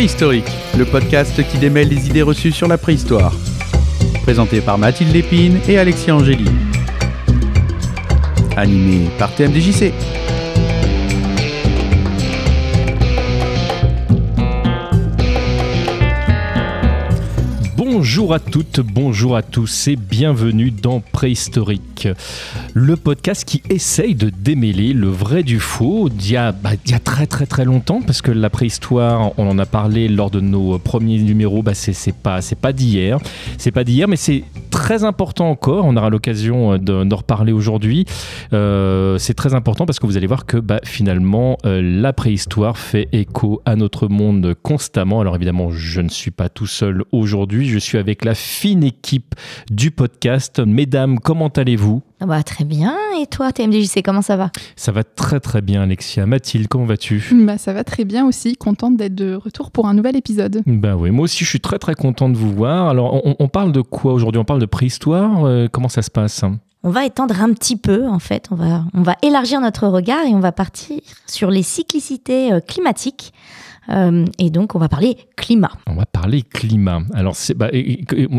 Préhistorique, le podcast qui démêle les idées reçues sur la préhistoire. Présenté par Mathilde Lépine et Alexis Angéli. Animé par TMDJC. Bonjour à toutes, bonjour à tous et bienvenue dans Préhistorique, le podcast qui essaye de démêler le vrai du faux d'il y, a, bah, d'il y a très très très longtemps parce que la préhistoire, on en a parlé lors de nos premiers numéros, bah, c'est, pas, pas d'hier, c'est pas d'hier mais c'est très important encore, on aura l'occasion de- d'en reparler aujourd'hui, Euh, c'est très important parce que vous allez voir que bah, finalement euh, la préhistoire fait écho à notre monde constamment. Alors évidemment, je ne suis pas tout seul aujourd'hui, je suis avec la fine équipe du podcast. Mesdames, comment allez-vous? Ah Bah, très bien. Et toi, TMDJC, comment ça va? Ça va très très bien Alexia. Mathilde, comment vas-tu? Bah, ça va très bien aussi, contente d'être de retour pour un nouvel épisode. Ben oui, moi aussi je suis très très content de vous voir. Alors on, on parle de quoi aujourd'hui? On parle de préhistoire? Euh, Comment ça se passe? On va étendre un petit peu, en fait. On va, on va élargir notre regard et on va partir sur les cyclicités euh, climatiques. Euh, et donc, on va parler climat. On va parler climat. Alors, bah,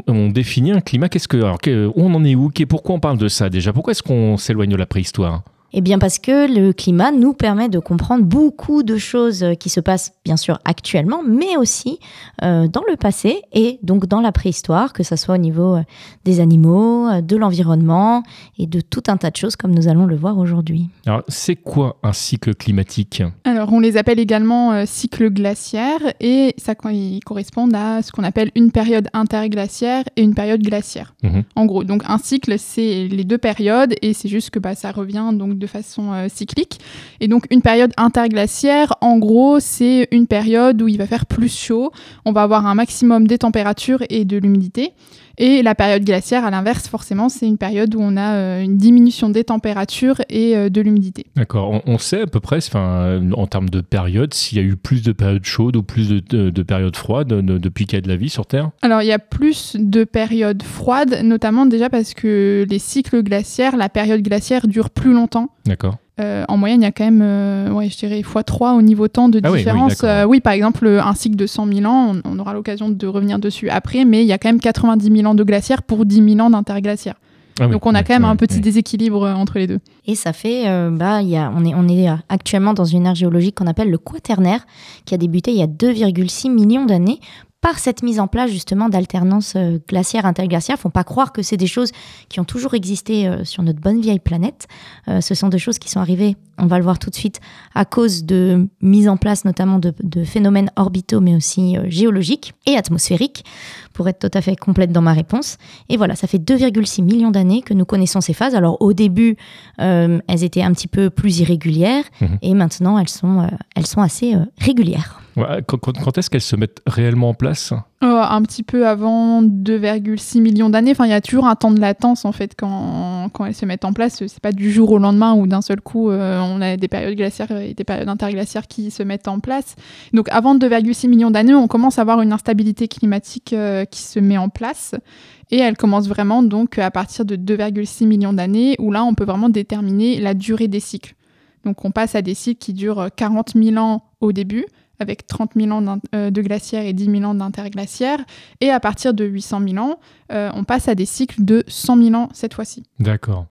on définit un climat. Qu'est-ce que, alors, on en est où? Pourquoi on parle de ça déjà? Pourquoi est-ce qu'on s'éloigne de la préhistoire? Eh bien, parce que le climat nous permet de comprendre beaucoup de choses euh, qui se passent, bien sûr, actuellement, mais aussi euh, dans le passé et donc dans la préhistoire, que ce soit au niveau euh, des animaux, de l'environnement et de tout un tas de choses, comme nous allons le voir aujourd'hui. Alors, c'est quoi un cycle climatique? Alors, on les appelle également euh, cycles glaciaires et ça co- ils correspondent à ce qu'on appelle une période interglaciaire et une période glaciaire. Mhm. En gros, donc un cycle, c'est les deux périodes et c'est juste que bah, ça revient donc de façon euh, cyclique. Et donc, une période interglaciaire, en gros, c'est une période où il va faire plus chaud, on va avoir un maximum des températures et de l'humidité. Et la période glaciaire, à l'inverse, forcément, c'est une période où on a euh, une diminution des températures et euh, de l'humidité. D'accord. On, on sait à peu près, euh, en termes de période, s'il y a eu plus de périodes chaudes ou plus de, de- de périodes froides de- depuis qu'il y a de la vie sur Terre? Alors, il y a plus de périodes froides, notamment déjà parce que les cycles glaciaires, la période glaciaire dure plus longtemps. D'accord. Euh, en moyenne, il y a quand même, euh, ouais, je dirais, x3 au niveau temps de Ah oui, oui, différence. Euh, oui, par exemple, un cycle de 100 000 ans, on, on aura l'occasion de revenir dessus après, mais il y a quand même 90 000 ans de glaciaire pour 10 000 ans d'interglaciaire. Ah oui, Donc, on a quand même un petit déséquilibre entre les deux. Et ça fait, euh, bah, il y a, on, est, on est actuellement dans une ère géologique qu'on appelle le Quaternaire, qui a débuté il y a 2,6 millions d'années par cette mise en place justement d'alternance euh, glaciaire-interglaciaire. Faut pas croire que c'est des choses qui ont toujours existé euh, sur notre bonne vieille planète. Euh, ce sont des choses qui sont arrivées, on va le voir tout de suite, à cause de mise en place notamment de, de phénomènes orbitaux, mais aussi géologiques et atmosphériques, pour être tout à fait complète dans ma réponse. Et voilà, ça fait 2,6 millions d'années que nous connaissons ces phases. Alors au début, euh, elles étaient un petit peu plus irrégulières Mhm. et maintenant elles sont, euh, elles sont assez euh, régulières. Quand est-ce qu'elles se mettent réellement en place Euh, un petit peu avant 2,6 millions d'années. Enfin, il y a toujours un temps de latence en fait quand, quand elles se mettent en place. C'est pas du jour au lendemain ou d'un seul coup euh, on a des périodes glaciaires et des périodes interglaciaires qui se mettent en place. Donc avant 2,6 millions d'années, on commence à avoir une instabilité climatique euh, qui se met en place. Et elle commence vraiment donc à partir de 2,6 millions d'années où là on peut vraiment déterminer la durée des cycles. Donc on passe à des cycles qui durent 40 000 ans au début avec 30 000 ans euh, de glaciaire et 10 000 ans d'interglaciaire. Et à partir de 800 000 ans, euh, on passe à des cycles de 100 000 ans cette fois-ci. D'accord.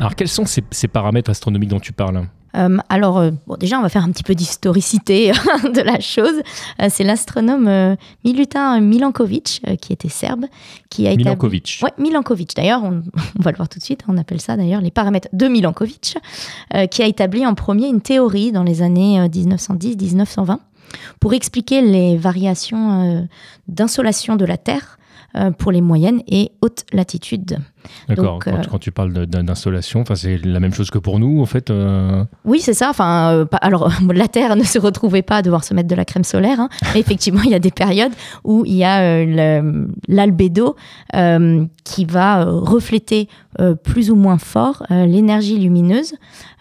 Alors, quels sont ces, ces paramètres astronomiques dont tu parles Euh, alors, euh, bon, déjà, on va faire un petit peu d'historicité de la chose. Euh, c'est l'astronome Milutin Milankovic, qui était serbe, qui a établi... Milankovic. Ouais, Milankovic. D'ailleurs, on, on va le voir tout de suite. On appelle ça d'ailleurs les paramètres de Milankovic, qui a établi en premier une théorie dans les années euh, 1910-1920 pour expliquer les variations d'insolation de la Terre pour les moyennes et hautes latitudes. D'accord. Quand, euh, quand tu parles d'installation, enfin, c'est la même chose que pour nous, en fait. euh, Oui, c'est ça. Enfin, euh, pas- alors la Terre ne se retrouvait pas à devoir se mettre de la crème solaire. hein. Mais effectivement, il y a des périodes où il y a euh, l'albédo euh, qui va euh, refléter euh, plus ou moins fort euh, l'énergie lumineuse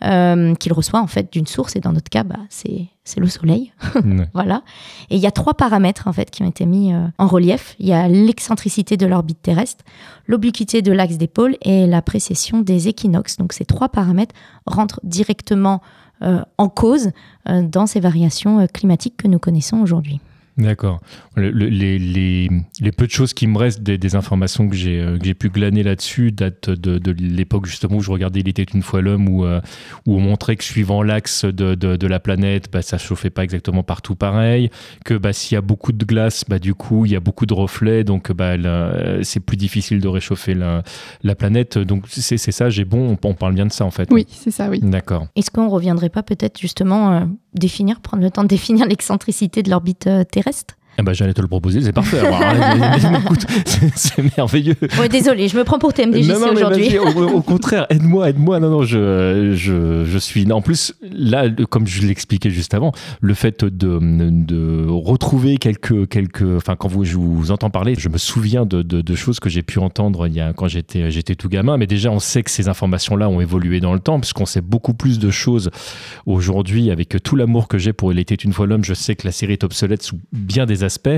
euh, qu'il reçoit en fait d'une source. Et dans notre cas, bah, c'est c'est le Soleil. Voilà. Et il y a trois paramètres en fait qui ont été mis euh, en relief. Il y a l'excentricité de l'orbite terrestre, l'obliquité de l'axe des pôles et la précession des équinoxes. Donc ces trois paramètres rentrent directement en cause dans ces variations climatiques que nous connaissons aujourd'hui. D'accord. les, les, les, peu de choses qui me restent des, informations que j'ai euh, pu glaner là-dessus datent de, de l'époque justement où je regardais Il était une fois l'homme où, euh, où on montrait que suivant l'axe de, de, la planète, bah, ça chauffait pas exactement partout pareil, que bah, s'il y a beaucoup de glace, bah, du coup il y a beaucoup de reflets, donc bah, c'est plus difficile de réchauffer la, la planète. Donc c'est ça, j'ai bon, on, parle bien de ça en fait. Oui, c'est ça, oui. D'accord. Est-ce qu'on reviendrait pas peut-être justement euh, définir, prendre le temps de définir l'excentricité de l'orbite terrestre restes eh ben, J'allais te le proposer, c'est parfait. c'est merveilleux. Ouais, désolé, je me prends pour TMDJC aujourd'hui. Au, au, contraire, aide-moi, aide-moi. Non, non, je, je, je suis. En plus, là, comme je l'expliquais juste avant, le fait de, de retrouver quelques. quelques enfin, quand vous, je vous entends parler, je me souviens de, de, de choses que j'ai pu entendre il y a, quand j'étais, j'étais tout gamin. Mais déjà, on sait que ces informations-là ont évolué dans le temps, puisqu'on sait beaucoup plus de choses aujourd'hui. Avec tout l'amour que j'ai pour Il était une fois l'homme, je sais que la série est obsolète sous bien des aspects.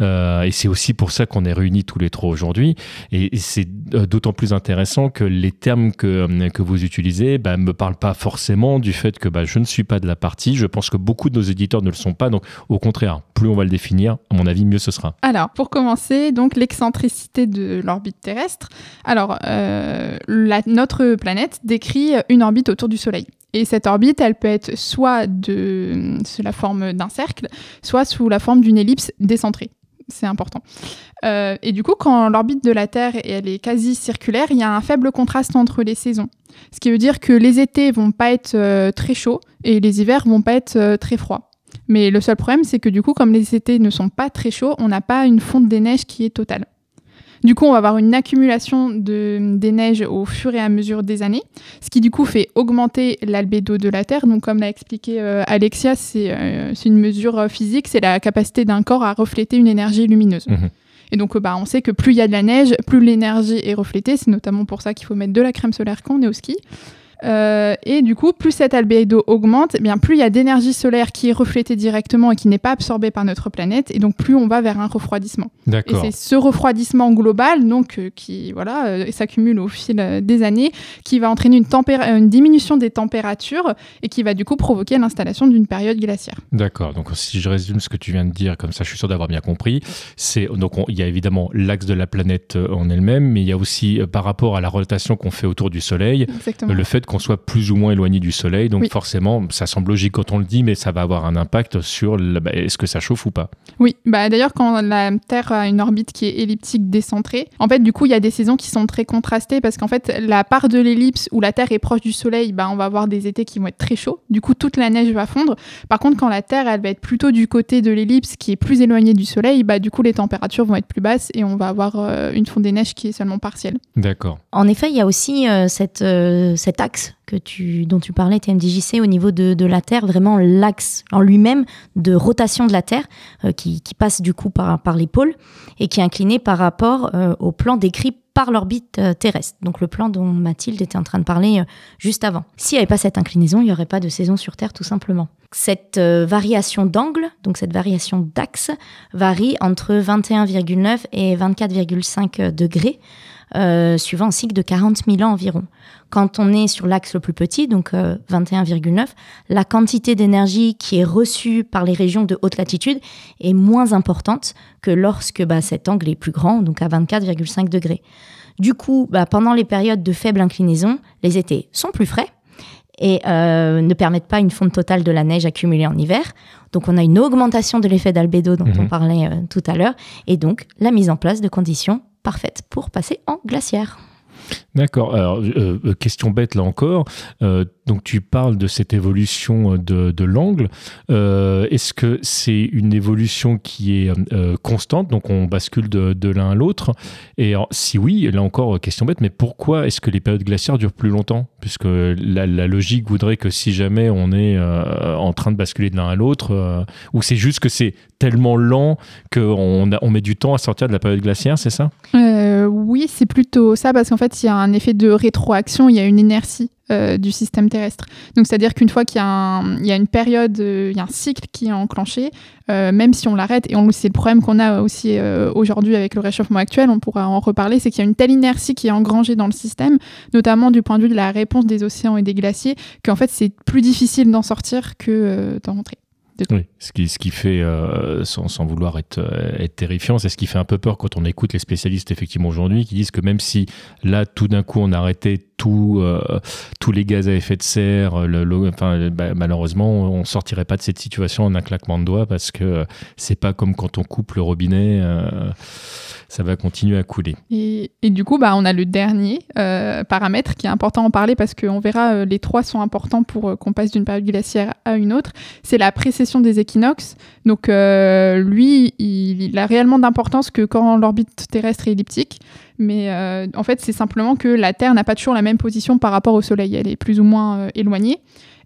Euh, et c'est aussi pour ça qu'on est réunis tous les trois aujourd'hui. Et, c'est euh, d'autant plus intéressant que les termes que, euh, que vous utilisez ne bah, me parlent pas forcément du fait que bah, je ne suis pas de la partie. Je pense que beaucoup de nos éditeurs ne le sont pas. Donc, au contraire, plus on va le définir, à mon avis, mieux ce sera. Alors, pour commencer, donc l'excentricité de l'orbite terrestre. Alors, notre planète décrit une orbite autour du Soleil. Et cette orbite, elle peut être soit de, sous la forme d'un cercle, soit sous la forme d'une ellipse décentrée. C'est important. Euh, et du coup, quand l'orbite de la Terre elle est quasi circulaire, il y a un faible contraste entre les saisons. Ce qui veut dire que les étés vont pas être euh, très chauds et les hivers vont pas être euh, très froids. Mais le seul problème, c'est que du coup, comme les étés ne sont pas très chauds, on n'a pas une fonte des neiges qui est totale. Du coup, on va avoir une accumulation de, des neiges au fur et à mesure des années, ce qui du coup fait augmenter l'albédo de la Terre. Donc, comme l'a expliqué euh, Alexia, euh, c'est une mesure euh, physique, c'est la capacité d'un corps à refléter une énergie lumineuse. Mhm. Et donc, bah, on sait que plus il y a de la neige, plus l'énergie est reflétée. C'est notamment pour ça qu'il faut mettre de la crème solaire quand on est au ski. Euh, et du coup, plus cet albédo augmente, eh bien plus il y a d'énergie solaire qui est reflétée directement et qui n'est pas absorbée par notre planète, et donc plus on va vers un refroidissement. Et c'est ce refroidissement global, donc euh, qui voilà, euh, s'accumule au fil des années, qui va entraîner une, une, diminution des températures et qui va du coup provoquer l'installation d'une période glaciaire. D'accord. Donc si je résume ce que tu viens de dire, comme ça, je suis sûr d'avoir bien compris. C'est donc il y a évidemment l'axe de la planète en elle-même, mais il y a aussi par rapport à la rotation qu'on fait autour du Soleil, le fait qu'on soit plus ou moins éloigné du Soleil. Donc forcément, ça semble logique quand on le dit, mais ça va avoir un impact sur bah, est-ce que ça chauffe ou pas. Oui, bah d'ailleurs quand la Terre a une orbite qui est elliptique décentrée, en fait du coup il y a des saisons qui sont très contrastées parce qu'en fait la part de l'ellipse où la Terre est proche du Soleil, bah, on va avoir des étés qui vont être très chauds. Du coup toute la neige va fondre. Par contre quand la Terre elle va être plutôt du côté de l'ellipse qui est plus éloigné du Soleil, bah du coup les températures vont être plus basses et on va avoir euh, une fonte des neiges qui est seulement partielle. D'accord. En effet, il y a aussi euh, cette, euh, cet axe que tu, dont tu parlais, TMDJC, au niveau de, la Terre, vraiment l'axe en lui-même de rotation de la Terre, euh, qui, passe du coup par, par les pôles et qui est incliné par rapport euh, au plan décrit par l'orbite euh, terrestre, donc le plan dont Mathilde était en train de parler juste avant. S'il n'y avait pas cette inclinaison, il n'y aurait pas de saison sur Terre tout simplement. Cette variation d'angle, donc cette variation d'axe, varie entre 21,9 et 24,5 degrés, suivant un cycle de 40 000 ans environ. Quand on est sur l'axe le plus petit, donc 21,9, euh, la quantité d'énergie qui est reçue par les régions de haute latitude est moins importante que lorsque bah, cet angle est plus grand, donc à 24,5 degrés. Du coup, bah, pendant les périodes de faible inclinaison, les étés sont plus frais et euh, ne permettent pas une fonte totale de la neige accumulée en hiver. Donc on a une augmentation de l'effet d'albédo dont on mhm. parlait euh, tout à l'heure, et donc la mise en place de conditions parfaites pour passer en glaciaire. D'accord. Alors, euh, euh, question bête là encore. Euh, donc, tu parles de cette évolution de, de l'angle. Est-ce que c'est une évolution qui est constante? Donc, on bascule de, l'un à l'autre. Et si oui, là encore, question bête, mais pourquoi est-ce que les périodes glaciaires durent plus longtemps? Puisque la, la, logique voudrait que si jamais on est en train de basculer de l'un à l'autre, ou c'est juste que c'est tellement lent qu'on on met du temps à sortir de la période glaciaire, c'est ça? Oui, c'est plutôt ça, parce qu'en fait, il y a un effet de rétroaction, il y a une inertie du système terrestre. Donc c'est-à-dire qu'une fois qu'il y, a une période, il y a un cycle qui est enclenché, même si on l'arrête, et c'est le problème qu'on a aussi aujourd'hui avec le réchauffement actuel, on pourra en reparler, c'est qu'il y a une telle inertie qui est engrangée dans le système, notamment du point de vue de la réponse des océans et des glaciers, qu'en fait c'est plus difficile d'en sortir que d'en rentrer. Oui, ce qui, ce qui fait, euh, sans, sans, vouloir être, euh, être terrifiant, c'est ce qui fait un peu peur quand on écoute les spécialistes effectivement aujourd'hui qui disent que même si là tout d'un coup on arrêtait tout, euh, tous les gaz à effet de serre, le, enfin, bah, malheureusement on sortirait pas de cette situation en un claquement de doigts parce que c'est pas comme quand on coupe le robinet ça va continuer à couler. Et, du coup, bah, on a le dernier paramètre qui est important à en parler parce qu'on verra, les trois sont importants pour qu'on passe d'une période glaciaire à une autre. C'est la précession des équinoxes. Donc, lui, il, a réellement d'importance que quand l'orbite terrestre est elliptique. Mais en fait, c'est simplement que la Terre n'a pas toujours la même position par rapport au Soleil. Elle est plus ou moins éloignée.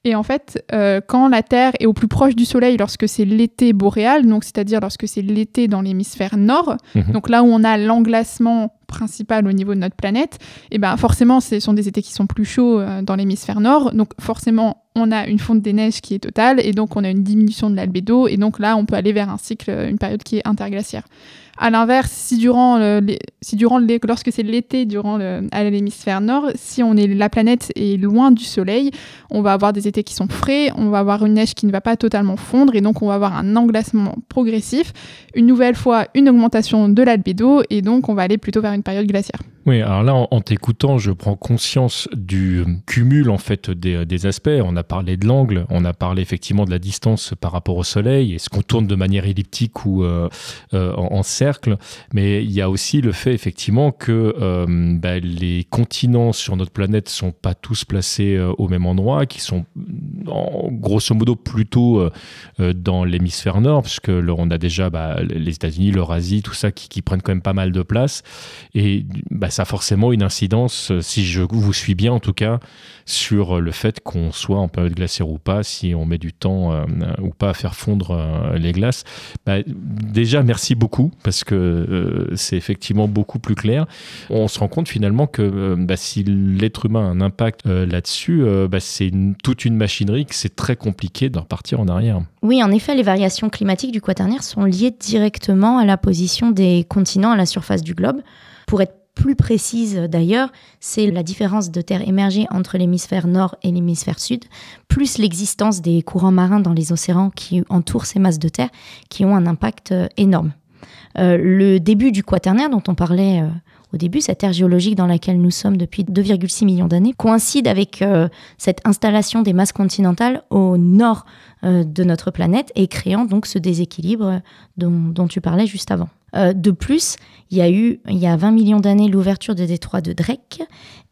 Et en fait, euh, quand la Terre est au plus proche du Soleil, lorsque c'est l'été boréal, donc c'est-à-dire lorsque c'est l'été dans l'hémisphère nord, mhm. donc là où on a l'englacement principal au niveau de notre planète, et eh ben forcément, ce sont des étés qui sont plus chauds euh, dans l'hémisphère nord, donc forcément, on a une fonte des neiges qui est totale, et donc on a une diminution de l'albédo, et donc là, on peut aller vers un cycle, une période qui est interglaciaire. À l'inverse, si durant, si durant lorsque c'est l'été durant à l'hémisphère nord, si on est la planète est loin du soleil, on va avoir des étés qui sont frais, on va avoir une neige qui ne va pas totalement fondre et donc on va avoir un englacement progressif, une nouvelle fois une augmentation de l'albédo et donc on va aller plutôt vers une période glaciaire. Oui, alors là, en, t'écoutant, je prends conscience du cumul en fait des, aspects. On a parlé de l'angle, on a parlé effectivement de la distance par rapport au Soleil. Est-ce qu'on tourne de manière elliptique ou euh, euh, en, cercle Mais il y a aussi le fait effectivement que euh, bah, les continents sur notre planète sont pas tous placés au même endroit, qui sont en, grosso modo plutôt dans l'hémisphère nord, puisque on a déjà bah, les États-Unis, l'Eurasie, tout ça qui, qui, prennent quand même pas mal de place. Et bah, ça a forcément une incidence, euh, si je vous suis bien en tout cas, sur le fait qu'on soit en période glaciaire ou pas, si on met du temps euh, ou pas à faire fondre euh, les glaces. Bah, déjà, merci beaucoup, parce que c'est effectivement beaucoup plus clair. On se rend compte finalement que bah, si l'être humain a un impact là-dessus, bah, c'est toute une machinerie que c'est très compliqué de repartir en arrière. Oui, en effet, les variations climatiques du quaternaire sont liées directement à la position des continents à la surface du globe. Pour être plus précise d'ailleurs, c'est la différence de terre émergée entre l'hémisphère nord et l'hémisphère sud, plus l'existence des courants marins dans les océans qui entourent ces masses de terre, qui ont un impact euh, énorme. Euh, le début du quaternaire dont on parlait euh, au début, cette ère géologique dans laquelle nous sommes depuis 2,6 millions d'années, coïncide avec cette installation des masses continentales au nord de notre planète et créant donc ce déséquilibre dont tu parlais juste avant. Euh, de plus, il y a eu, il y a 20 millions d'années, l'ouverture des détroit de Drake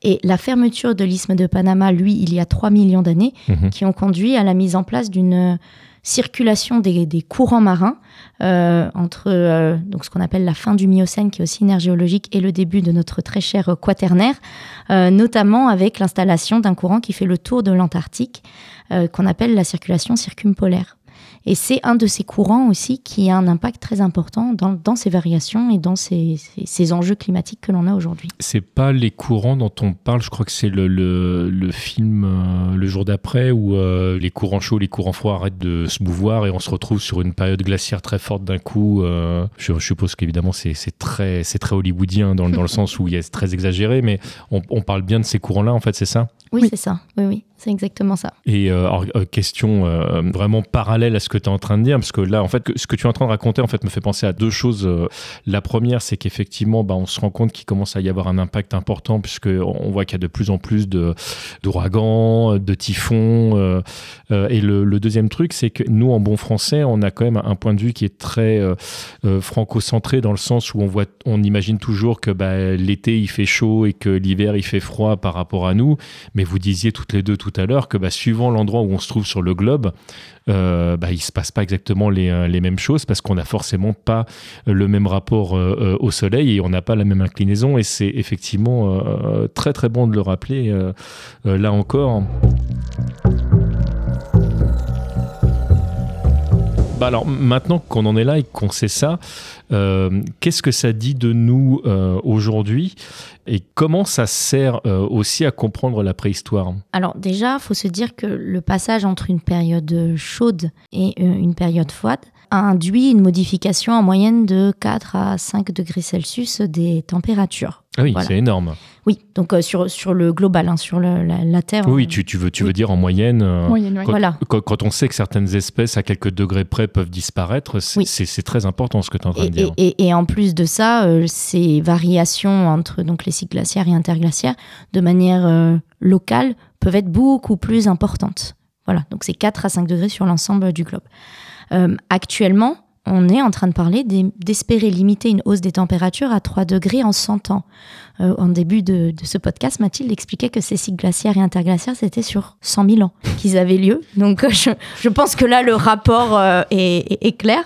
et la fermeture de l'isthme de Panama, lui, il y a 3 millions d'années, mhm. qui ont conduit à la mise en place d'une circulation des, courants marins euh, entre euh, donc ce qu'on appelle la fin du Miocène, qui est aussi une ère géologique, et le début de notre très cher quaternaire, notamment avec l'installation d'un courant qui fait le tour de l'Antarctique, qu'on appelle la circulation circumpolaire. Et c'est un de ces courants aussi qui a un impact très important dans, dans ces variations et dans ces, ces, enjeux climatiques que l'on a aujourd'hui. C'est pas les courants dont on parle, je crois que c'est le, le, le, film euh, Le jour d'après où euh, les courants chauds, les courants froids arrêtent de se mouvoir et on se retrouve sur une période glaciaire très forte d'un coup. Euh, je, suppose qu'évidemment c'est très, très hollywoodien dans, dans le sens où il est très exagéré, mais on, on parle bien de ces courants-là en fait, c'est ça? Oui, c'est ça. Oui, oui, c'est exactement ça. Et euh, euh, question euh, vraiment parallèle à ce que tu es en train de dire, parce que là, en fait, ce que tu es en train de raconter, en fait, me fait penser à deux choses. La première, c'est qu'effectivement, bah, on se rend compte qu'il commence à y avoir un impact important, puisque on voit qu'il y a de plus en plus d'ouragans, de, typhons. et le, deuxième truc, c'est que nous, en bon français, on a quand même un point de vue qui est très franco-centré dans le sens où on voit, on imagine toujours que bah, l'été il fait chaud et que l'hiver il fait froid par rapport à nous, mais vous disiez toutes les deux tout à l'heure que bah, suivant l'endroit où on se trouve sur le globe, euh, bah, il ne se passe pas exactement les, euh, les mêmes choses parce qu'on n'a forcément pas euh, le même rapport au soleil et on n'a pas la même inclinaison. Et c'est effectivement très très bon de le rappeler là encore. Bah alors maintenant qu'on en est là et qu'on sait ça, euh, qu'est-ce que ça dit de nous euh, aujourd'hui et comment ça sert euh, aussi à comprendre la préhistoire? Alors déjà, il faut se dire que le passage entre une période chaude et une période froide a induit une modification en moyenne de 4 à 5 degrés Celsius des températures. Ah oui, Voilà. c'est énorme. Oui, donc euh, sur, sur le global, hein, sur le- la, la Terre. Oui, euh, tu, tu veux, tu oui. veux dire en moyenne euh, Moyenne, ouais. Quoi- Voilà. quand, quand on sait que certaines espèces à quelques degrés près peuvent disparaître, c'est Oui. très important ce que tu es en train Et, de dire. et- et- et en plus de ça, euh, ces variations entre donc, les cycles glaciaires et interglaciaires, de manière euh, locale, peuvent être beaucoup plus importantes. Voilà, donc c'est 4 à 5 degrés sur l'ensemble du globe. Euh, actuellement, on est en train de parler d'es- d'espérer limiter une hausse des températures à 3 degrés en 100 ans. Euh, en début de, de ce podcast, Mathilde expliquait que ces cycles glaciaires et interglaciaires, c'était sur 100 000 ans qu'ils avaient lieu. Donc euh, je, je pense que là, le rapport euh, est, est- est clair.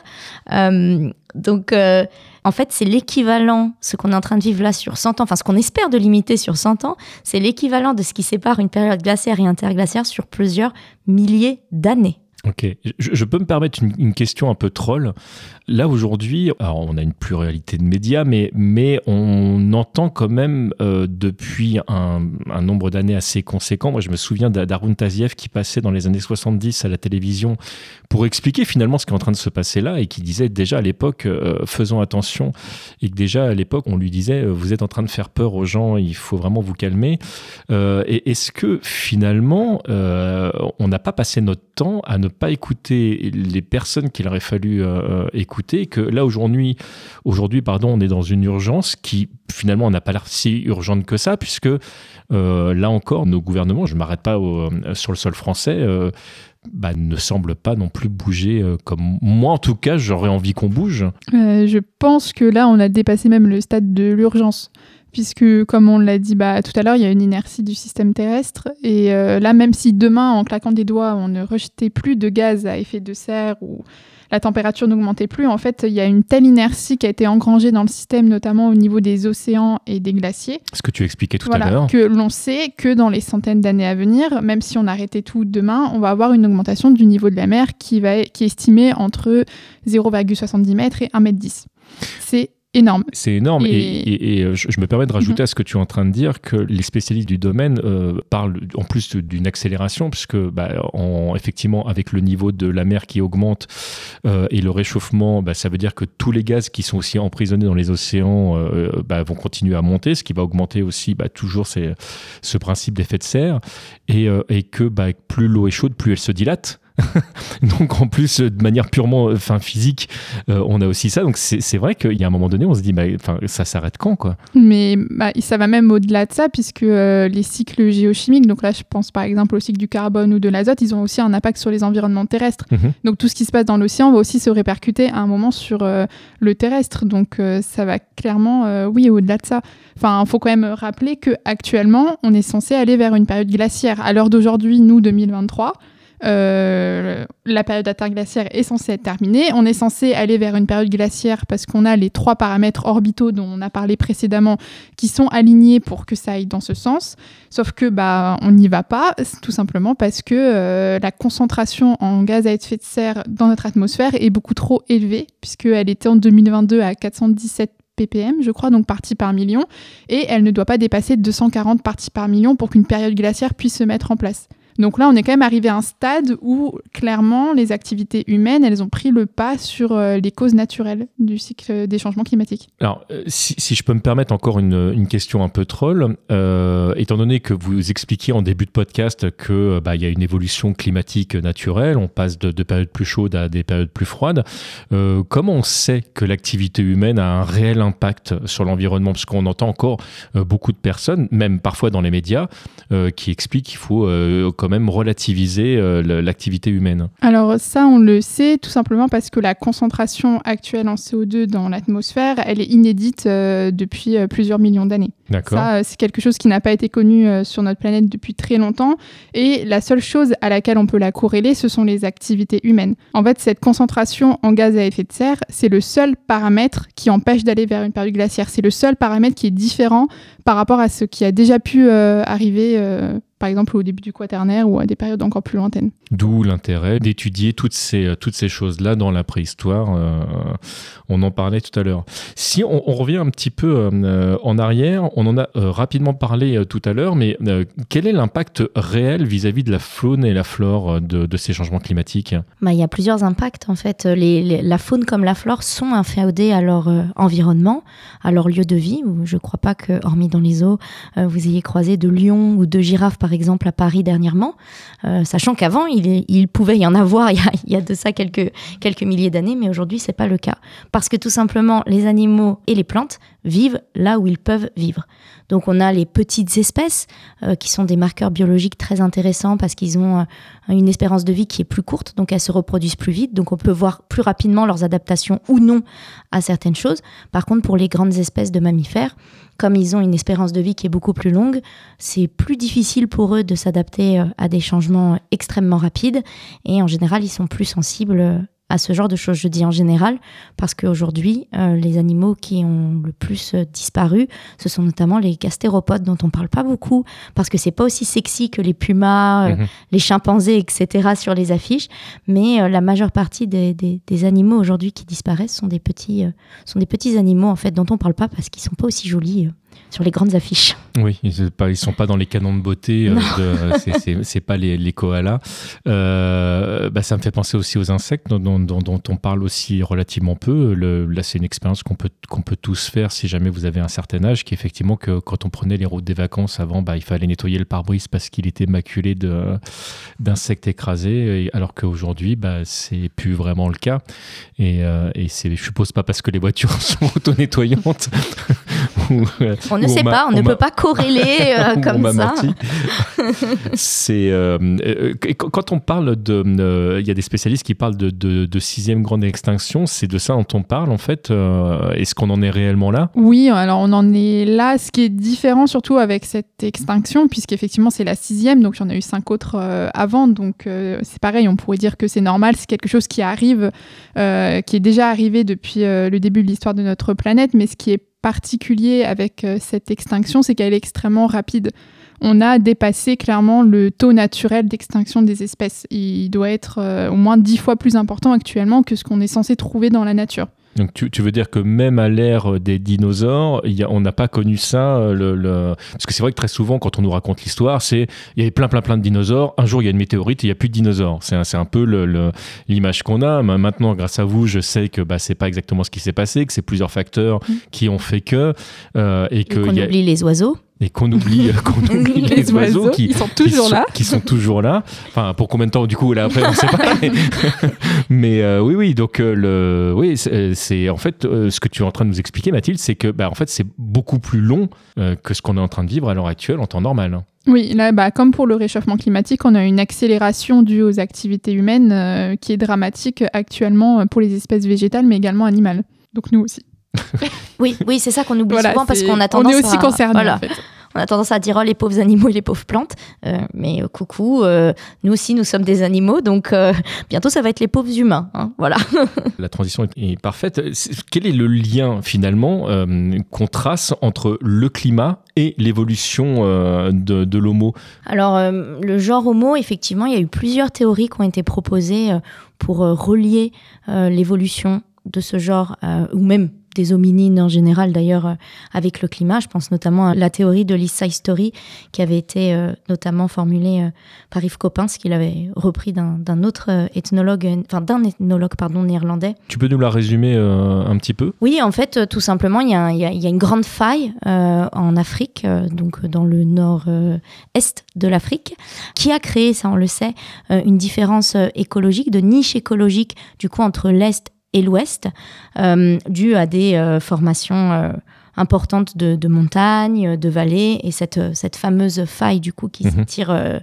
Euh, donc, euh, en fait, c'est l'équivalent, ce qu'on est en train de vivre là sur 100 ans, enfin ce qu'on espère de limiter sur 100 ans, c'est l'équivalent de ce qui sépare une période glaciaire et interglaciaire sur plusieurs milliers d'années. Ok, je, peux me permettre une, question un peu troll. Là aujourd'hui, on a une pluralité de médias, mais, mais on entend quand même euh, depuis un, nombre d'années assez conséquent. Moi, je me souviens d'A- d'Arun Taziev qui passait dans les années 70 à la télévision pour expliquer finalement ce qui est en train de se passer là et qui disait déjà à l'époque, euh, faisons attention, et que déjà à l'époque, on lui disait, euh, vous êtes en train de faire peur aux gens, il faut vraiment vous calmer. Et est-ce que finalement, on n'a pas passé notre temps à ne pas écouter les personnes qu'il aurait fallu euh, écouter, et que là aujourd'hui, aujourd'hui, pardon, on est dans une urgence qui finalement n'a pas l'air si urgente que ça, puisque euh, là encore, nos gouvernements, je ne m'arrête pas au- sur le sol français, euh, bah, ne semblent pas non plus bouger euh, comme moi en tout cas j'aurais envie qu'on bouge. Euh, je pense que là, on a dépassé même le stade de l'urgence. Puisque, comme on l'a dit bah, tout à l'heure, il y a une inertie du système terrestre. Et euh, là, même si demain, en claquant des doigts, on ne rejetait plus de gaz à effet de serre ou la température n'augmentait plus, en fait, il y a une telle inertie qui a été engrangée dans le système, notamment au niveau des océans et des glaciers, Ce que tu expliquais tout à l'heure. que l'on sait que dans les centaines d'années à venir, même si on arrêtait tout demain, on va avoir une augmentation du niveau de la mer qui, va, qui est estimée entre 0,70 mètres et 1,10 mètre. C'est énorme. C'est énorme. Et, Et- et- et, euh, je je me permets de rajouter à ce que tu es en train de dire que les spécialistes du domaine euh, parlent en plus d'une accélération, puisque bah, en, effectivement, avec le niveau de la mer qui augmente euh, et le réchauffement, bah, ça veut dire que tous les gaz qui sont aussi emprisonnés dans les océans euh, bah, vont continuer à monter, ce qui va augmenter aussi bah, toujours ces- ce principe d'effet de serre. Et, et que bah, plus l'eau est chaude, plus elle se dilate. Donc en plus, euh, de manière purement euh, enfin, physique, euh, on a aussi ça. Donc c'est vrai qu'il y a un moment donné, on se dit, bah, ça s'arrête quand quoi? Mais bah, ça va même au-delà de ça, puisque euh, les cycles géochimiques, donc là je pense par exemple au cycle du carbone ou de l'azote, ils ont aussi un impact sur les environnements terrestres. Mhm. Donc tout ce qui se passe dans l'océan va aussi se répercuter à un moment sur euh, le terrestre. Donc ça va clairement, oui, au-delà de ça. Enfin, il faut quand même rappeler que actuellement, on est censé aller vers une période glaciaire. À l'heure d'aujourd'hui, nous, 2023, euh, la période interglaciaire est censée être terminée. On est censé aller vers une période glaciaire parce qu'on a les trois paramètres orbitaux dont on a parlé précédemment qui sont alignés pour que ça aille dans ce sens. Sauf que bah on n'y va pas, tout simplement parce que euh, la concentration en gaz à effet de serre dans notre atmosphère est beaucoup trop élevée puisqu'elle était en 2022 à 417 ppm, je crois, donc parties par million, et elle ne doit pas dépasser 240 parties par million pour qu'une période glaciaire puisse se mettre en place. Donc là, on est quand même arrivé à un stade où, clairement, les activités humaines, elles ont pris le pas sur euh, les causes naturelles du cycle des changements climatiques. Alors, euh, si, je peux me permettre encore une, question un peu troll, euh, étant donné que vous expliquiez en début de podcast que euh, bah, y a une évolution climatique naturelle, on passe de, de périodes plus chaudes à des périodes plus froides. euh, comment on sait que l'activité humaine a un réel impact sur l'environnement? Parce qu'on entend encore euh, beaucoup de personnes, même parfois dans les médias, euh, qui expliquent qu'il faut euh, quand même relativiser euh, l'activité humaine. Alors ça, on le sait tout simplement parce que la concentration actuelle en CO2 dans l'atmosphère, elle est inédite euh, depuis euh, plusieurs millions d'années. Ça, c'est quelque chose qui n'a pas été connu sur notre planète depuis très longtemps. Et la seule chose à laquelle on peut la corréler, ce sont les activités humaines. En fait, cette concentration en gaz à effet de serre, c'est le seul paramètre qui empêche d'aller vers une période glaciaire. C'est le seul paramètre qui est différent par rapport à ce qui a déjà pu euh, arriver euh, par exemple au début du quaternaire ou à des périodes encore plus lointaines. D'où l'intérêt d'étudier toutes ces, toutes ces choses-là dans la préhistoire. euh, on en parlait tout à l'heure. Si on, on revient un petit peu euh, en arrière, on en a euh, rapidement parlé euh, tout à l'heure, mais euh, quel est l'impact réel vis-à-vis de la faune et la flore euh, de, de ces changements climatiques? Bah, il y a plusieurs impacts en fait. Les, les- la faune comme la flore sont inféodées à leur euh, environnement, à leur lieu de vie. Je ne crois pas que, hormis dans les euh, vous ayez croisé de lions ou de girafes par exemple à Paris dernièrement, Euh, sachant qu'avant il, pouvait y en avoir il y a, de ça quelques, quelques milliers d'années, mais aujourd'hui c'est pas le cas. Parce que tout simplement les animaux et les plantes vivent là où ils peuvent vivre. Donc on a les petites espèces euh, qui sont des marqueurs biologiques très intéressants parce qu'ils ont euh, une espérance de vie qui est plus courte, donc elles se reproduisent plus vite, donc on peut voir plus rapidement leurs adaptations ou non à certaines choses. Par contre, pour les grandes espèces de mammifères, comme ils ont une espérance de vie qui est beaucoup plus longue, c'est plus difficile pour eux de s'adapter euh, à des changements extrêmement rapides, et en général, ils sont plus sensibles euh, à ce genre de choses. Je dis en général parce qu'aujourd'hui, euh, les animaux qui ont le plus euh, disparu, ce sont notamment les gastéropodes dont on parle pas beaucoup parce que c'est pas aussi sexy que les pumas, euh, Mhm. les chimpanzés, etc. sur les affiches. Mais la majeure partie des, des- des animaux aujourd'hui qui disparaissent sont des petits, sont des petits animaux en fait dont on parle pas parce qu'ils sont pas aussi jolis sur les grandes affiches. Oui, ils ne sont pas dans les canons de beauté, euh, de- c'est- pas les, les koalas. Euh, bah, ça me fait penser aussi aux insectes dont, dont- on parle aussi relativement peu. Le- là, c'est une expérience qu'on peut, qu'on peut tous faire si jamais vous avez un certain âge, qui est effectivement que quand on prenait les routes des vacances avant, bah, il fallait nettoyer le pare-brise parce qu'il était maculé de- d'insectes écrasés, alors qu'aujourd'hui, bah, c'est plus vraiment le cas. Et, euh, et c'est, je suppose pas parce que les voitures sont auto-nettoyantes. Euh, On ne sait pas, on ne peut pas corréler euh, comme ça. C'est euh, euh, qu- quand on parle de, euh, il y a des spécialistes qui parlent de, de- de sixième grande extinction. C'est de ça dont on parle en fait. Euh, Est-ce qu'on en est réellement là? Oui, alors on en est là. Ce qui est différent surtout avec cette extinction, puisqu'effectivement c'est la sixième, donc il y en a eu cinq autres euh, avant. Donc euh, c'est pareil, on pourrait dire que c'est normal, c'est quelque chose qui arrive, euh, qui est déjà arrivé depuis euh, le début de l'histoire de notre planète. Mais ce qui est particulier avec euh, cette extinction, c'est qu'elle est extrêmement rapide. On a dépassé clairement le taux naturel d'extinction des espèces. Il doit être euh, au moins dix fois plus important actuellement que ce qu'on est censé trouver dans la nature. Donc tu, tu veux dire que même à l'ère des dinosaures, y a- on n'a pas connu ça euh, le, le- Parce que c'est vrai que très souvent, quand on nous raconte l'histoire, c'est il y avait plein, plein, plein de dinosaures. Un jour, il y a une météorite et il n'y a plus de dinosaures. C'est un, un peu le- le- l'image qu'on a. Mais Maintenant, grâce à vous, je sais que bah, c'est pas exactement ce qui s'est passé, que c'est plusieurs facteurs Mm. qui ont fait que euh, et qu'on oublie les oiseaux. Et qu'on oublie, qu'on oublie les, oiseaux, qui, ils sont qui toujours sont- là. qui sont toujours là. Enfin, pour combien de temps du coup là après, on ne sait pas. Mais, mais, euh, oui, oui. Donc euh, le, oui, c'est en fait euh, ce que tu es en train de nous expliquer, Mathilde, c'est que bah, en fait c'est beaucoup plus long euh, que ce qu'on est en train de vivre à l'heure actuelle en temps normal. hein. Oui, là, bah, comme pour le réchauffement climatique, on a une accélération due aux activités humaines euh, qui est dramatique actuellement euh, pour les espèces végétales, mais également animales. Donc nous aussi. Oui, oui, c'est ça qu'on oublie Voilà, souvent parce qu'on a on tendance est aussi à, concernés voilà, en fait. on a tendance à dire oh, les pauvres animaux et les pauvres plantes. Euh, mais euh, coucou, euh, nous aussi nous sommes des animaux, donc euh, bientôt ça va être les pauvres humains. hein, voilà. La transition est, est parfaite. C'est- Quel est le lien finalement euh, qu'on trace entre le climat et l'évolution euh, de, de l'homo? Alors, euh, le genre Homo, effectivement, il y a eu plusieurs théories qui ont été proposées euh, pour euh, relier euh, l'évolution de ce genre, euh, ou même des hominines en général d'ailleurs, euh, avec le climat. Je pense notamment à la théorie de Side Story, qui avait été euh, notamment formulée euh, par Yves Coppens, qu'il avait repris d'un autre ethnologue, enfin d'un ethnologue, pardon, néerlandais. Tu peux nous la résumer un petit peu? Oui, en fait, tout simplement, il y, a il y a- il y a une grande faille en Afrique, donc dans le nord-est de l'Afrique, qui a créé, ça on le sait, une différence écologique, de niche écologique, du coup, entre l'Est et l'Ouest, euh, due à des euh, formations euh, importantes de, de montagnes, de vallées, et cette, cette fameuse faille, du coup, qui Mhm. s'étire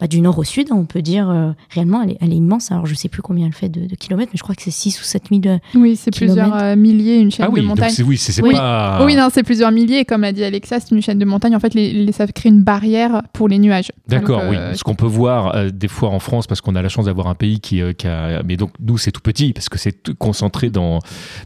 bah, du nord au sud, on peut dire, euh, réellement, elle est, elle est immense. Alors, je sais plus combien elle fait de, de kilomètres, mais je crois que c'est 6 ou 7 000 Oui, c'est plusieurs euh, milliers, une chaîne Ah oui, de c'est oui, c'est c'est Oui. pas. Oui, non, c'est plusieurs milliers. Et comme l'a dit Alexa, c'est une chaîne de montagnes. En fait, les, les- ça crée une barrière pour les nuages. D'accord, oui. euh, Ce qu'on peut voir euh, des fois en France, parce qu'on a la chance d'avoir un pays qui, euh, qui a. Mais donc, nous, c'est tout petit, parce que c'est concentré dans,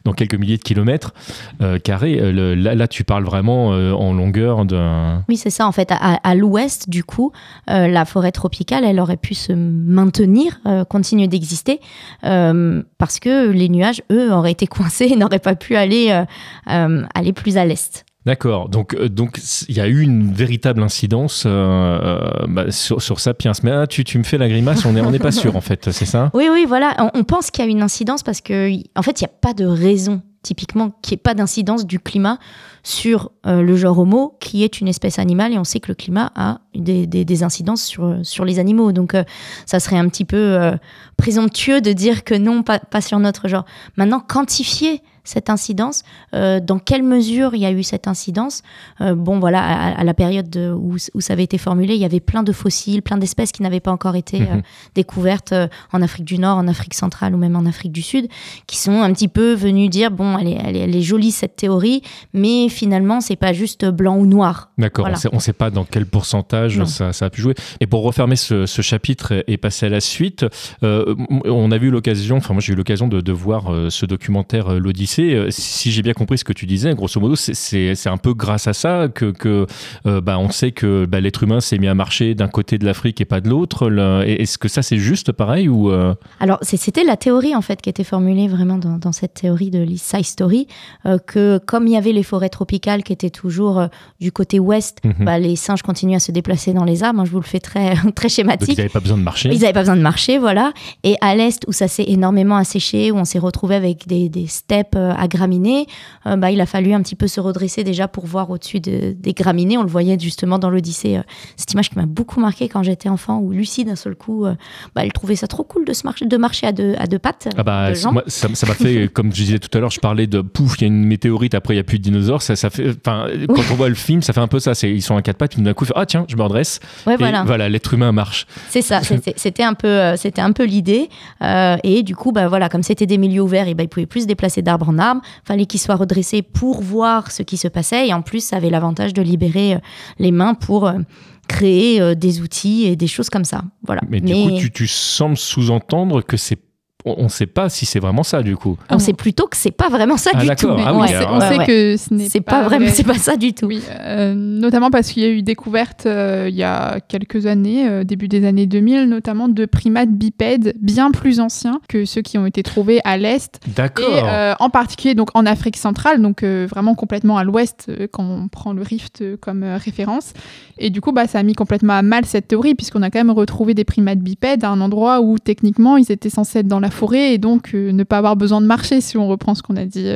dans quelques milliers de kilomètres euh, carrés. Euh, le- là, là, tu parles vraiment euh, en longueur d'un. Oui, c'est ça. En fait, à, à l'ouest, du coup, euh, la forêt tropicale, elle aurait pu se maintenir, euh, continuer d'exister, euh, parce que les nuages, eux, auraient été coincés et n'auraient pas pu aller, euh, aller plus à l'est. D'accord, donc donc il y a eu une véritable incidence euh, bah, sur, sur Sapiens. Mais ah, tu, tu me fais la grimace, on n'est on n'est pas sûr en fait, c'est ça? Oui, oui, voilà. On, on pense qu'il y a une incidence parce que, en fait, il n'y a pas de raison, typiquement, qu'il n'y ait pas d'incidence du climat sur euh, le genre Homo, qui est une espèce animale, et on sait que le climat a des, incidences sur, sur les animaux. Donc, euh, ça serait un petit peu euh, présomptueux de dire que non, pas, pas sur notre genre. Maintenant, quantifier cette incidence, euh, dans quelle mesure il y a eu cette incidence? Euh, Bon, voilà, à, à la période de- où, où ça avait été formulé, il y avait plein de fossiles, plein d'espèces qui n'avaient pas encore été euh, Mhm. découvertes en Afrique du Nord, en Afrique centrale ou même en Afrique du Sud, qui sont un petit peu venus dire bon, elle est, elle est, elle est jolie cette théorie, mais finalement c'est pas juste blanc ou noir. D'accord, Voilà. on ne sait pas dans quel pourcentage ça, ça a pu jouer. Et pour refermer ce, ce chapitre et, et passer à la suite, euh, on a vu l'occasion, enfin moi j'ai eu l'occasion de, de voir ce documentaire L'Odyssée. Euh, Si j'ai bien compris ce que tu disais, grosso modo, c'est- un peu grâce à ça que, que euh, bah, on sait que bah, l'être humain s'est mis à marcher d'un côté de l'Afrique et pas de l'autre. Est-ce que ça c'est juste pareil ou euh, Alors c'était la théorie en fait qui était formulée vraiment dans, dans cette théorie de l'East Side Story, euh, que comme il y avait les forêts tropicales qui étaient toujours du côté ouest, Mhm. bah, les singes continuaient à se déplacer dans les arbres. hein, je vous le fais très très donc schématique. ils n'avaient pas besoin de marcher Ils n'avaient pas besoin de marcher, voilà. Et à l'est, où ça s'est énormément asséché, où on s'est retrouvé avec des, des steppes à graminées, euh, bah, il a fallu un petit peu se redresser déjà pour voir au-dessus de- des graminées. On le voyait justement dans l'Odyssée. euh, cette image qui m'a beaucoup marqué quand j'étais enfant, où Lucie, d'un seul coup, euh, bah, elle trouvait ça trop cool de, se marcher, de marcher à deux, à deux pattes. Ah bah, moi, ça m'a fait, comme je disais tout à l'heure, je parlais de pouf, il y a une météorite, après il n'y a plus de dinosaures. Ça, ça fait, quand on voit le film, ça fait un peu ça. Ils sont à quatre pattes, puis d'un coup, ah tiens, je me redresse. Ouais, Et voilà. voilà, l'être humain marche. C'est ça, c'était un peu, euh, c'était un peu l'idée. Euh, et du coup, bah voilà, comme c'était des milieux ouverts, et bah, ils pouvaient plus se déplacer d'arbre en. Fallait qu'ils soient redressés pour voir ce qui se passait. Et en plus, ça avait l'avantage de libérer euh, les mains pour euh, créer euh, des outils et des choses comme ça. Voilà. Mais, du coup, tu, tu sembles sous-entendre que c'est. On ne sait pas si c'est vraiment ça, du coup. on sait plutôt que c'est pas vraiment ça Ah, du tout. Ah on oui, sait, alors, on ouais, sait ouais. que ce n'est C'est pas vraiment, vrai. c'est pas ça du tout. Oui, euh, notamment parce qu'il y a eu découverte euh, il y a quelques années, euh, début des années 2000, notamment de primates bipèdes bien plus anciens que ceux qui ont été trouvés à l'est et D'accord. euh, en particulier donc en Afrique centrale, donc euh, vraiment complètement à l'ouest euh, quand on prend le rift euh, comme euh, référence. Et du coup, bah, ça a mis complètement à mal cette théorie puisqu'on a quand même retrouvé des primates bipèdes à un endroit où techniquement ils étaient censés être dans la forêt et donc euh, ne pas avoir besoin de marcher si on reprend ce qu'on a dit.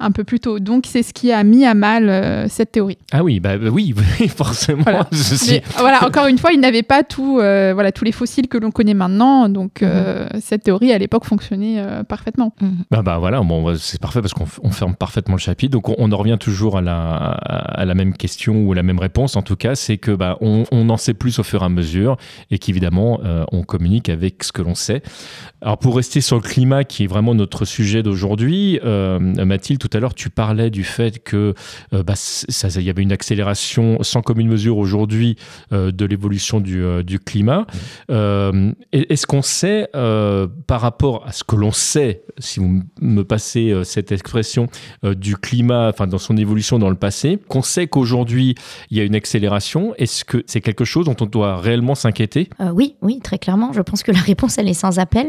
Un peu plus tôt. Donc c'est ce qui a mis à mal euh, cette théorie. Ah oui, bah, bah oui, forcément. Voilà. Ceci- Mais voilà, encore une fois, ils n'avaient pas tout, euh, voilà, tous les fossiles que l'on connaît maintenant. Donc euh, cette théorie à l'époque fonctionnait euh, parfaitement. Bah, bah voilà, bon, bah, c'est parfait parce qu'on ferme parfaitement le chapitre. Donc on, on en revient toujours à la, à la même question ou à la même réponse. En tout cas, c'est que bah, on, on en sait plus au fur et à mesure et qu'évidemment euh, on communique avec ce que l'on sait. Alors pour rester sur le climat qui est vraiment notre sujet d'aujourd'hui, euh, Mathilde, tout à l'heure tu parlais du fait que euh, bah, c- ça, ça- il y avait une accélération sans commune mesure aujourd'hui euh, de l'évolution du, euh, du climat. Euh, et- Est-ce qu'on sait, euh, par rapport à ce que l'on sait, si vous me passez euh, cette expression euh, du climat, enfin dans son évolution dans le passé, qu'on sait qu'aujourd'hui il y a une accélération, est-ce que c'est quelque chose dont on doit réellement s'inquiéter? Euh, oui, oui, très clairement. Je pense que la réponse, elle est sans appel.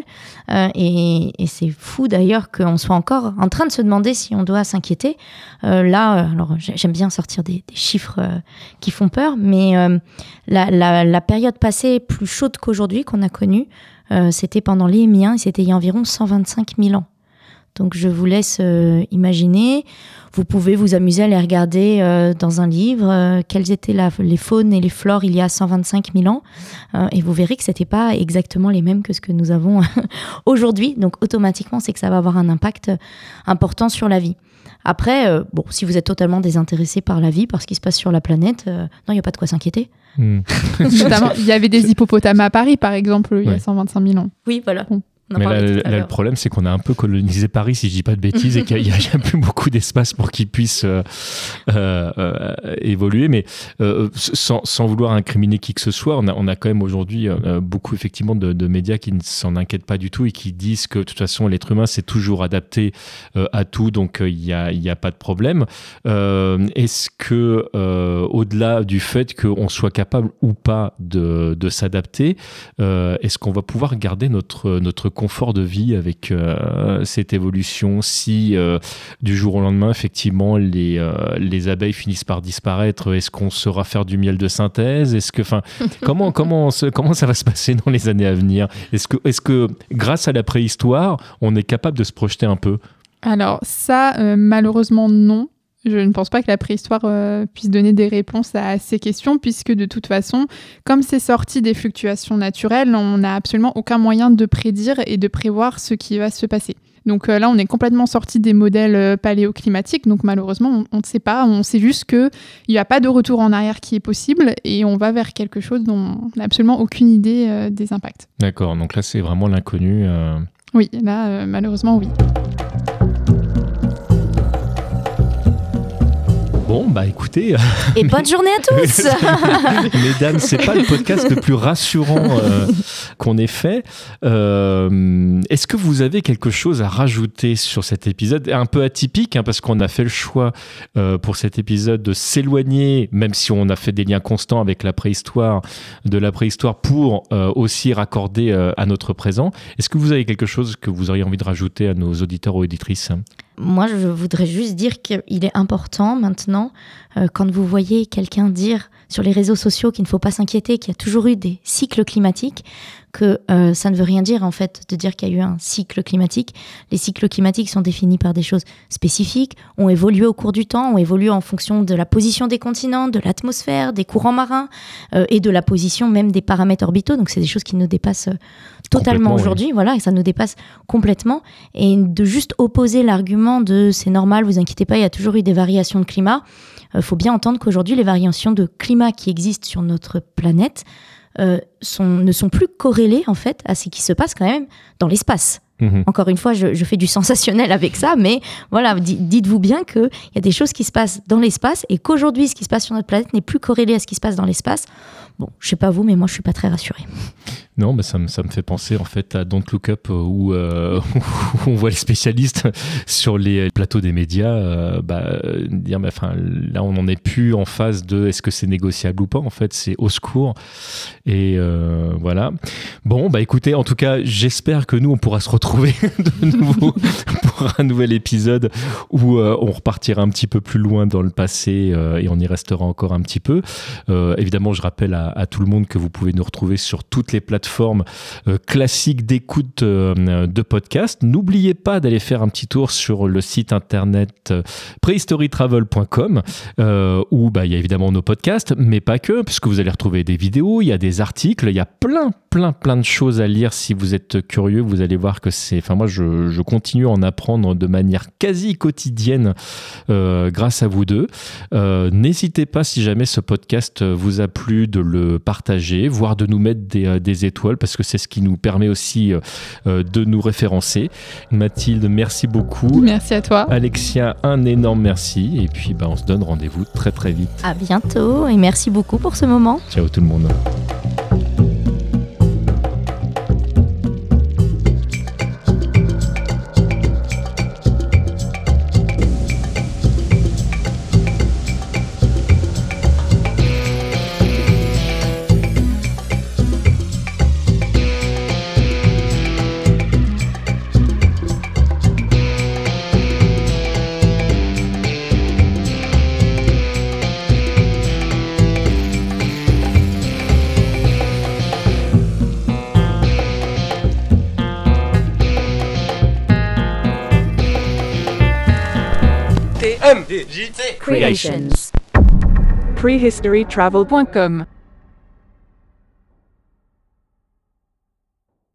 Euh, et et c'est fou d'ailleurs qu'on soit encore en train de se demander si on doit s'inquiéter. Euh, là, euh, alors j'ai- j'aime bien sortir des, chiffres euh, qui font peur, mais la, période passée plus chaude qu'aujourd'hui qu'on a connue, c'était pendant les Émiens et c'était il y a environ 125 000 ans. Donc je vous laisse euh, imaginer. Vous pouvez vous amuser à les regarder euh, dans un livre, euh, quelles étaient la- les faunes et les flores il y a 125 000 ans. Euh, et vous verrez que c'était pas exactement les mêmes que ce que nous avons aujourd'hui. Donc automatiquement, c'est que ça va avoir un impact important sur la vie. Après, euh, bon, si vous êtes totalement désintéressé par la vie, par ce qui se passe sur la planète, euh, non, il n'y a pas de quoi s'inquiéter. Hmm. Notamment, il y avait des hippopotames à Paris, par exemple, il y a 125 000 ans. Oui, voilà. On en Mais là, le problème, c'est qu'on a un peu colonisé Paris, si je dis pas de bêtises, et qu'il n'y a, plus beaucoup d'espace pour qu'il puisse euh, euh, euh, évoluer. Mais sans, sans vouloir incriminer qui que ce soit, on a, on a quand même aujourd'hui beaucoup effectivement de, de médias qui ne s'en inquiètent pas du tout et qui disent que de toute façon, l'être humain s'est toujours adapté à tout, donc il n'y a, a pas de problème. Est-ce que, au-delà du fait qu'on soit capable ou pas de, de s'adapter, est-ce qu'on va pouvoir garder notre, notre confort de vie avec euh, cette évolution si euh, du jour au lendemain, effectivement, les, euh, les abeilles finissent par disparaître. Est-ce qu'on saura faire du miel de synthèse? Est-ce que, enfin, comment, comment, se- comment ça va se passer dans les années à venir? Est-ce que, est que, grâce à la préhistoire, on est capable de se projeter un peu? Alors ça, euh, malheureusement non. Je ne pense pas que la préhistoire euh, puisse donner des réponses à ces questions, puisque de toute façon, comme c'est sorti des fluctuations naturelles, on n'a absolument aucun moyen de prédire et de prévoir ce qui va se passer. Donc euh, là, on est complètement sorti des modèles euh, paléoclimatiques, donc malheureusement, on ne sait pas. On sait juste qu'il n'y a pas de retour en arrière qui est possible et on va vers quelque chose dont on n'a absolument aucune idée euh, des impacts. D'accord, donc là, c'est vraiment l'inconnu. Oui, là, malheureusement, oui. Bon, bah écoutez, Et bonne journée à tous Mesdames, c'est pas le podcast le plus rassurant euh, qu'on ait fait. Euh, Est-ce que vous avez quelque chose à rajouter sur cet épisode? Un peu atypique, hein, parce qu'on a fait le choix euh, pour cet épisode de s'éloigner, même si on a fait des liens constants avec la préhistoire, de la préhistoire pour euh, aussi raccorder euh, à notre présent. Est-ce que vous avez quelque chose que vous auriez envie de rajouter à nos auditeurs ou auditrices? Moi, je voudrais juste dire qu'il est important maintenant, euh, quand vous voyez quelqu'un dire sur les réseaux sociaux qu'il ne faut pas s'inquiéter, qu'il y a toujours eu des cycles climatiques, que euh, ça ne veut rien dire en fait de dire qu'il y a eu un cycle climatique. Les cycles climatiques sont définis par des choses spécifiques, ont évolué au cours du temps, ont évolué en fonction de la position des continents, de l'atmosphère, des courants marins euh, et de la position même des paramètres orbitaux. Donc c'est des choses qui nous dépassent totalement oui. aujourd'hui, voilà, et ça nous dépasse complètement. Et de juste opposer l'argument de c'est normal, vous inquiétez pas, il y a toujours eu des variations de climat. Il faut bien entendre qu'aujourd'hui, les variations de climat qui existent sur notre planète euh, ne sont plus corrélées en fait à ce qui se passe quand même dans l'espace. Mhm. Encore une fois, je, je fais du sensationnel avec ça, mais voilà, di- dites-vous bien qu'il y a des choses qui se passent dans l'espace et qu'aujourd'hui, ce qui se passe sur notre planète n'est plus corrélé à ce qui se passe dans l'espace. Bon, je sais pas vous, mais moi, je suis pas très rassurée. Non, bah ça, me, ça me fait penser en fait à Don't Look Up euh, où, euh, où on voit les spécialistes sur les plateaux des médias euh, bah, dire mais enfin là on n'en est plus en phase de est-ce que c'est négociable ou pas en fait c'est au secours et euh, voilà bon bah écoutez en tout cas j'espère que nous on pourra se retrouver de nouveau pour un nouvel épisode où euh, on repartira un petit peu plus loin dans le passé euh, et on y restera encore un petit peu euh, évidemment, je rappelle à, tout le monde que vous pouvez nous retrouver sur toutes les plateformes classiques d'écoute de podcast. N'oubliez pas d'aller faire un petit tour sur le site internet prehistorytravel.com où bah, il y a évidemment nos podcasts, mais pas que, puisque vous allez retrouver des vidéos, il y a des articles, il y a plein, plein, plein de choses à lire. Si vous êtes curieux, vous allez voir que c'est. Enfin, moi, je, je continue à en apprendre de manière quasi quotidienne euh, grâce à vous deux. Euh, N'hésitez pas, si jamais ce podcast vous a plu, de le partager, voire de nous mettre des, euh, des étoiles, parce que c'est ce qui nous permet aussi euh, de nous référencer. Mathilde, merci beaucoup. Merci à toi. Alexia, un énorme merci. Et puis, bah, on se donne rendez-vous très très vite. À bientôt et merci beaucoup pour ce moment. Ciao tout le monde. Creations. Prehistorytravel.com